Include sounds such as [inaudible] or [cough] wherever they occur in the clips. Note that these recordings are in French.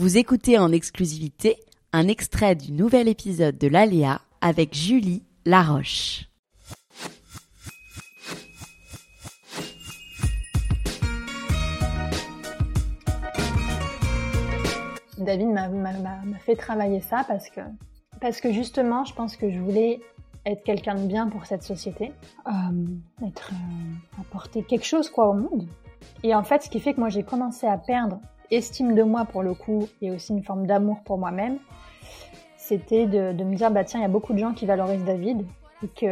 Vous écoutez en exclusivité un extrait du nouvel épisode de l'Aléa avec Julie Laroche. David m'a fait travailler ça parce que, parce que justement, je pense que je voulais être quelqu'un de bien pour cette société, euh, être, euh, apporter quelque chose quoi au monde. Et en fait, ce qui fait que moi j'ai commencé à perdre estime de moi pour le coup et aussi une forme d'amour pour moi-même, c'était de, me dire bah tiens, il y a beaucoup de gens qui valorisent David et que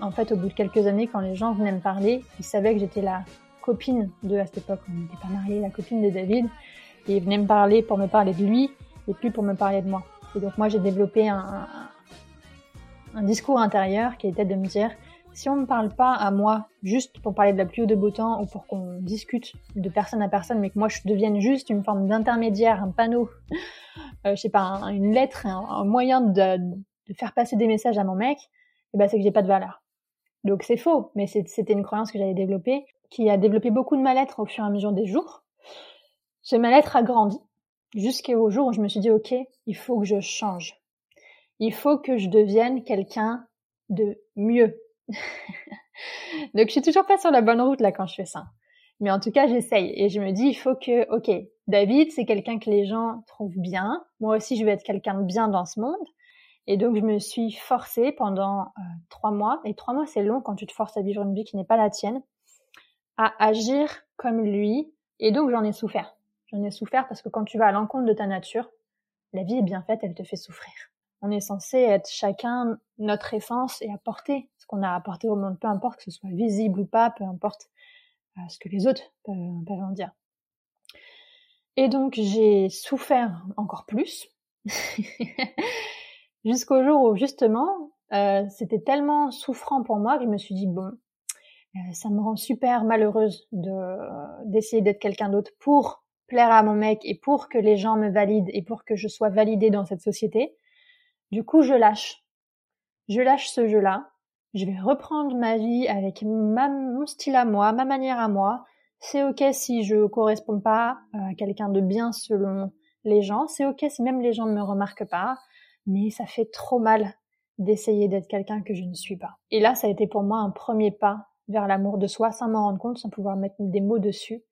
en fait au bout de quelques années, quand les gens venaient me parler, ils savaient que j'étais la copine de à cette époque, on n'était pas mariés, la copine de David et il venait me parler pour me parler de lui et plus pour me parler de moi. Et donc moi j'ai développé un discours intérieur qui était de me dire si on me parle pas à moi juste pour parler de la pluie ou de beau temps ou pour qu'on discute de personne à personne mais que moi je devienne juste une forme d'intermédiaire, un panneau, [laughs] euh, je sais pas, un- une lettre, un, moyen de, faire passer des messages à mon mec, et ben c'est que j'ai pas de valeur. Donc c'est faux, mais c'était une croyance que j'avais développée, qui a développé beaucoup de mal-être au fur et à mesure des jours. Ce mal-être a grandi jusqu'au jour où je me suis dit, OK, il faut que je change. Il faut que je devienne quelqu'un de mieux. [laughs] Donc je suis toujours pas sur la bonne route là quand je fais ça. Mais en tout cas, j'essaye et je me dis, il faut que, OK, David, c'est quelqu'un que les gens trouvent bien. Moi aussi, je vais être quelqu'un de bien dans ce monde. Et donc, je me suis forcée pendant euh, trois mois, et trois mois, c'est long quand tu te forces à vivre une vie qui n'est pas la tienne, à agir comme lui. Et donc, j'en ai souffert. J'en ai souffert parce que quand tu vas à l'encontre de ta nature, la vie est bien faite, elle te fait souffrir. On est censé être chacun notre essence et apporter qu'on a apporté au monde, peu importe que ce soit visible ou pas, peu importe euh, ce que les autres peuvent, peuvent en dire. Et donc j'ai souffert encore plus [laughs] jusqu'au jour où justement euh, c'était tellement souffrant pour moi que je me suis dit bon euh, ça me rend super malheureuse de d'essayer d'être quelqu'un d'autre pour plaire à mon mec et pour que les gens me valident et pour que je sois validée dans cette société. Du coup, je lâche. Je lâche ce jeu-là. Je vais reprendre ma vie avec mon style à moi, ma manière à moi. C'est ok si je corresponds pas à quelqu'un de bien selon les gens. C'est ok si même les gens ne me remarquent pas. Mais ça fait trop mal d'essayer d'être quelqu'un que je ne suis pas. Et là, ça a été pour moi un premier pas vers l'amour de soi sans m'en rendre compte, sans pouvoir mettre des mots dessus.